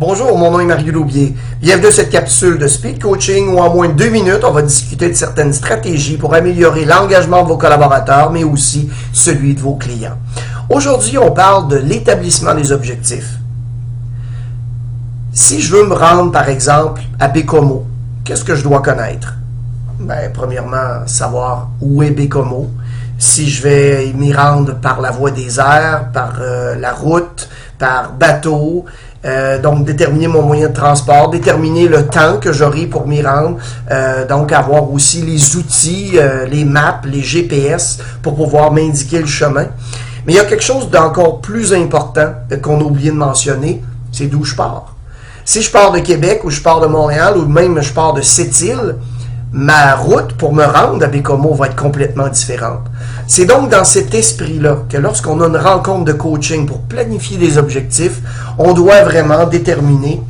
Bonjour, mon nom est Mario Loubier. Bienvenue dans cette capsule de speed coaching où en moins de deux minutes, on va discuter de certaines stratégies pour améliorer l'engagement de vos collaborateurs, mais aussi celui de vos clients. Aujourd'hui, on parle de l'établissement des objectifs. Si je veux me rendre, par exemple, à Bécomo, qu'est-ce que je dois connaître? Ben, premièrement, savoir où est Bécomo. Si je vais m'y rendre par la voie des airs, par euh, la route, par bateau, euh, donc, déterminer mon moyen de transport, déterminer le temps que j'aurai pour m'y rendre. Euh, donc, avoir aussi les outils, euh, les maps, les GPS pour pouvoir m'indiquer le chemin. Mais il y a quelque chose d'encore plus important qu'on a oublié de mentionner, c'est d'où je pars. Si je pars de Québec ou je pars de Montréal ou même je pars de Sept-Îles, ma route pour me rendre à Bécomo va être complètement différente. C'est donc dans cet esprit-là que lorsqu'on a une rencontre de coaching pour planifier des objectifs, on doit vraiment déterminer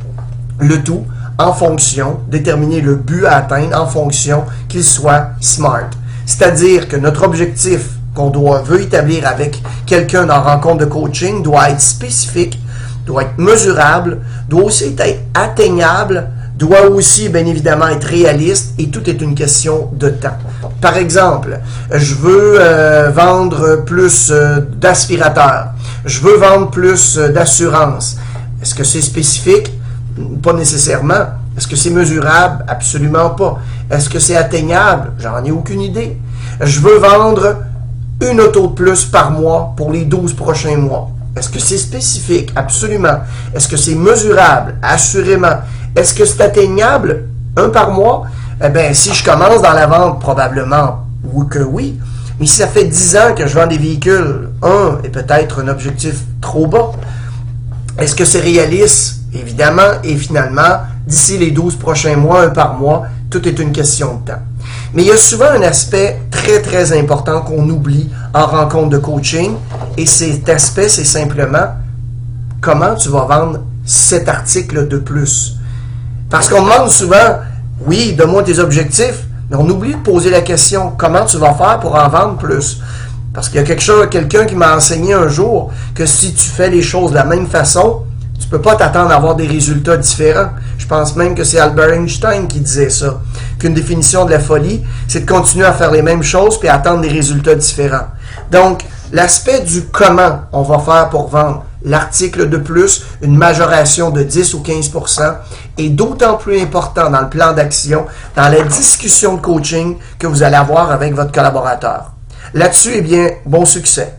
le tout en fonction, déterminer le but à atteindre en fonction qu'il soit smart. C'est-à-dire que notre objectif qu'on doit veut établir avec quelqu'un dans rencontre de coaching doit être spécifique, doit être mesurable, doit aussi être atteignable doit aussi, bien évidemment, être réaliste et tout est une question de temps. Par exemple, je veux euh, vendre plus euh, d'aspirateurs. Je veux vendre plus euh, d'assurance. Est-ce que c'est spécifique? Pas nécessairement. Est-ce que c'est mesurable? Absolument pas. Est-ce que c'est atteignable? J'en ai aucune idée. Je veux vendre une auto de plus par mois pour les 12 prochains mois. Est-ce que c'est spécifique? Absolument. Est-ce que c'est mesurable? Assurément. Est-ce que c'est atteignable un par mois? Eh bien, si je commence dans la vente, probablement oui que oui. Mais si ça fait 10 ans que je vends des véhicules, un est peut-être un objectif trop bas. Est-ce que c'est réaliste? Évidemment. Et finalement, d'ici les 12 prochains mois, un par mois, tout est une question de temps. Mais il y a souvent un aspect très, très important qu'on oublie en rencontre de coaching. Et cet aspect, c'est simplement comment tu vas vendre cet article de plus. Parce qu'on demande souvent, oui, donne-moi tes objectifs, mais on oublie de poser la question, comment tu vas faire pour en vendre plus? Parce qu'il y a quelque chose, quelqu'un qui m'a enseigné un jour que si tu fais les choses de la même façon, tu peux pas t'attendre à avoir des résultats différents. Je pense même que c'est Albert Einstein qui disait ça. Qu'une définition de la folie, c'est de continuer à faire les mêmes choses puis attendre des résultats différents. Donc, l'aspect du comment on va faire pour vendre, l'article de plus, une majoration de 10 ou 15% est d'autant plus important dans le plan d'action, dans la discussion de coaching que vous allez avoir avec votre collaborateur. Là-dessus, eh bien, bon succès.